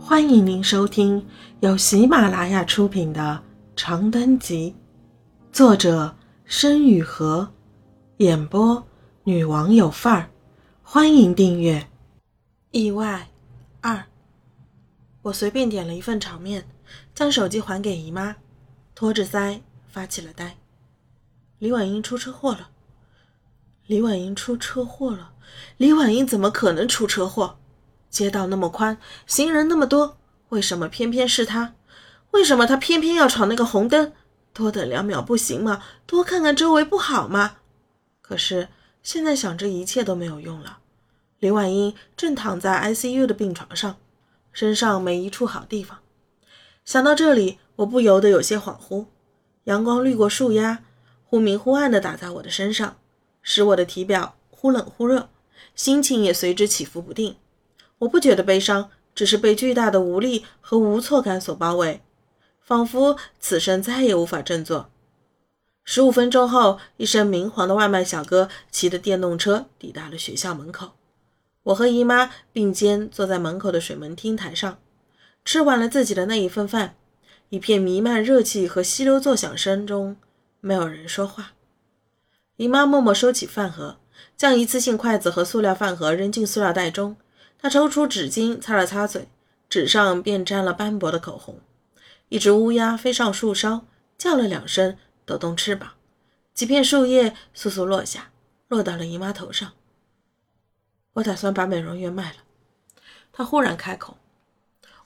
欢迎您收听由喜马拉雅出品的《长灯集》，作者申雨禾，演播女王有范儿。欢迎订阅。意外二，我随便点了一份炒面，将手机还给姨妈，托着腮发起了呆。李婉英出车祸了。李婉英出车祸了。李婉英怎么可能出车祸？街道那么宽，行人那么多，为什么偏偏是他？为什么他偏偏要闯那个红灯？多等两秒不行吗？多看看周围不好吗？可是现在想这一切都没有用了。李婉英正躺在 ICU 的病床上，身上没一处好地方。想到这里，我不由得有些恍惚。阳光滤过树丫，忽明忽暗地打在我的身上，使我的体表忽冷忽热，心情也随之起伏不定。我不觉得悲伤，只是被巨大的无力和无措感所包围，仿佛此生再也无法振作。十五分钟后，一身明黄的外卖小哥骑着电动车抵达了学校门口。我和姨妈并肩坐在门口的水门厅台上，吃完了自己的那一份饭，一片弥漫热气和溪流作响声中，没有人说话。姨妈默默收起饭盒，将一次性筷子和塑料饭盒扔进塑料袋中。他抽出纸巾擦了擦嘴，纸上便沾了斑驳的口红。一只乌鸦飞上树梢，叫了两声，抖动翅膀，几片树叶簌簌落下，落到了姨妈头上。我打算把美容院卖了。他忽然开口，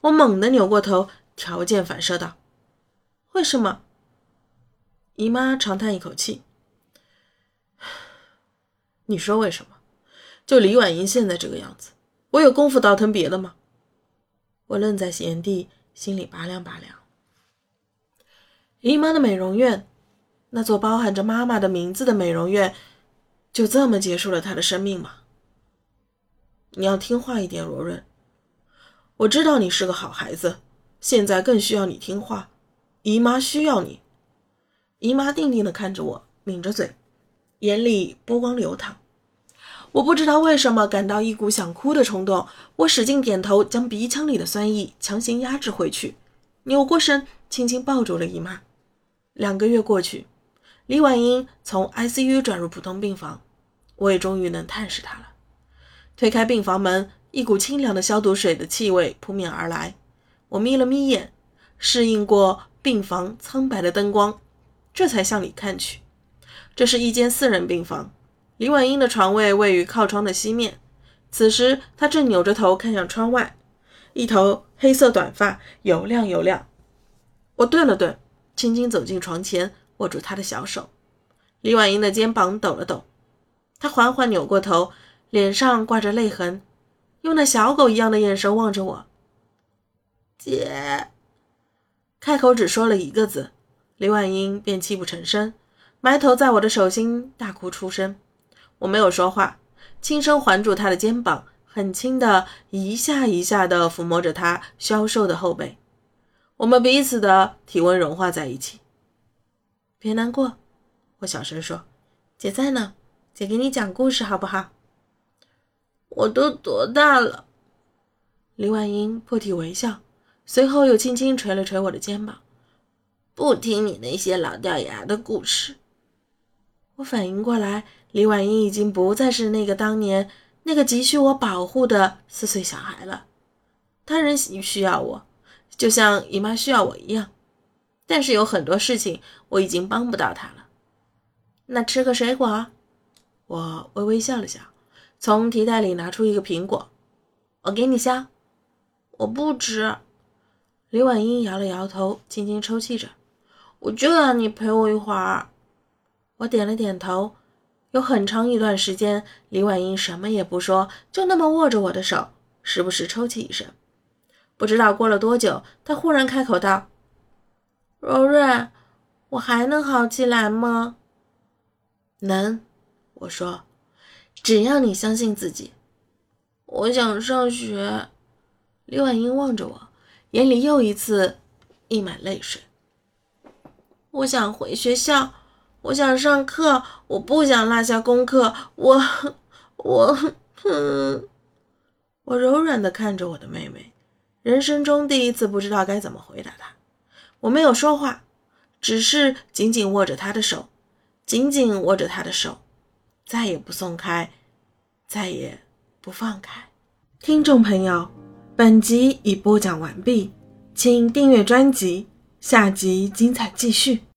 我猛地扭过头，条件反射道：“为什么？”姨妈长叹一口气：“你说为什么？就李婉莹现在这个样子。”我有功夫倒腾别的吗？我愣在原地，心里拔凉拔凉。姨妈的美容院，那座包含着妈妈的名字的美容院，就这么结束了她的生命吗？你要听话一点，罗润。我知道你是个好孩子，现在更需要你听话。姨妈需要你。姨妈定定地看着我，抿着嘴，眼里波光流淌。我不知道为什么感到一股想哭的冲动，我使劲点头，将鼻腔里的酸意强行压制回去，扭过身，轻轻抱住了姨妈。两个月过去，李婉英从 ICU 转入普通病房，我也终于能探视她了。推开病房门，一股清凉的消毒水的气味扑面而来。我眯了眯眼，适应过病房苍白的灯光，这才向里看去。这是一间四人病房。李婉英的床位位于靠窗的西面，此时她正扭着头看向窗外，一头黑色短发油亮油亮。我顿了顿，轻轻走进床前，握住她的小手。李婉英的肩膀抖了抖，她缓缓扭过头，脸上挂着泪痕，用那小狗一样的眼神望着我。姐，开口只说了一个字，李婉英便泣不成声，埋头在我的手心大哭出声。我没有说话，轻声环住他的肩膀，很轻的一下一下的抚摸着他消瘦的后背。我们彼此的体温融化在一起。别难过，我小声说：“姐在呢，姐给你讲故事好不好？”我都多大了？李婉英破涕为笑，随后又轻轻捶了捶我的肩膀：“不听你那些老掉牙的故事。”我反应过来。李婉英已经不再是那个当年那个急需我保护的四岁小孩了，她仍需要我，就像姨妈需要我一样。但是有很多事情我已经帮不到她了。那吃个水果？我微微笑了笑，从提袋里拿出一个苹果，我给你削。我不吃。李婉英摇了摇头，轻轻抽泣着。我就让你陪我一会儿。我点了点头。有很长一段时间，李婉英什么也不说，就那么握着我的手，时不时抽泣一声。不知道过了多久，她忽然开口道：“柔柔，我还能好起来吗？”“能。”我说，“只要你相信自己。”“我想上学。”李婉英望着我，眼里又一次溢满泪水。“我想回学校。”我想上课，我不想落下功课。我，我，哼！我柔软的看着我的妹妹，人生中第一次不知道该怎么回答她。我没有说话，只是紧紧握着她的手，紧紧握着她的手，再也不松开，再也不放开。听众朋友，本集已播讲完毕，请订阅专辑，下集精彩继续。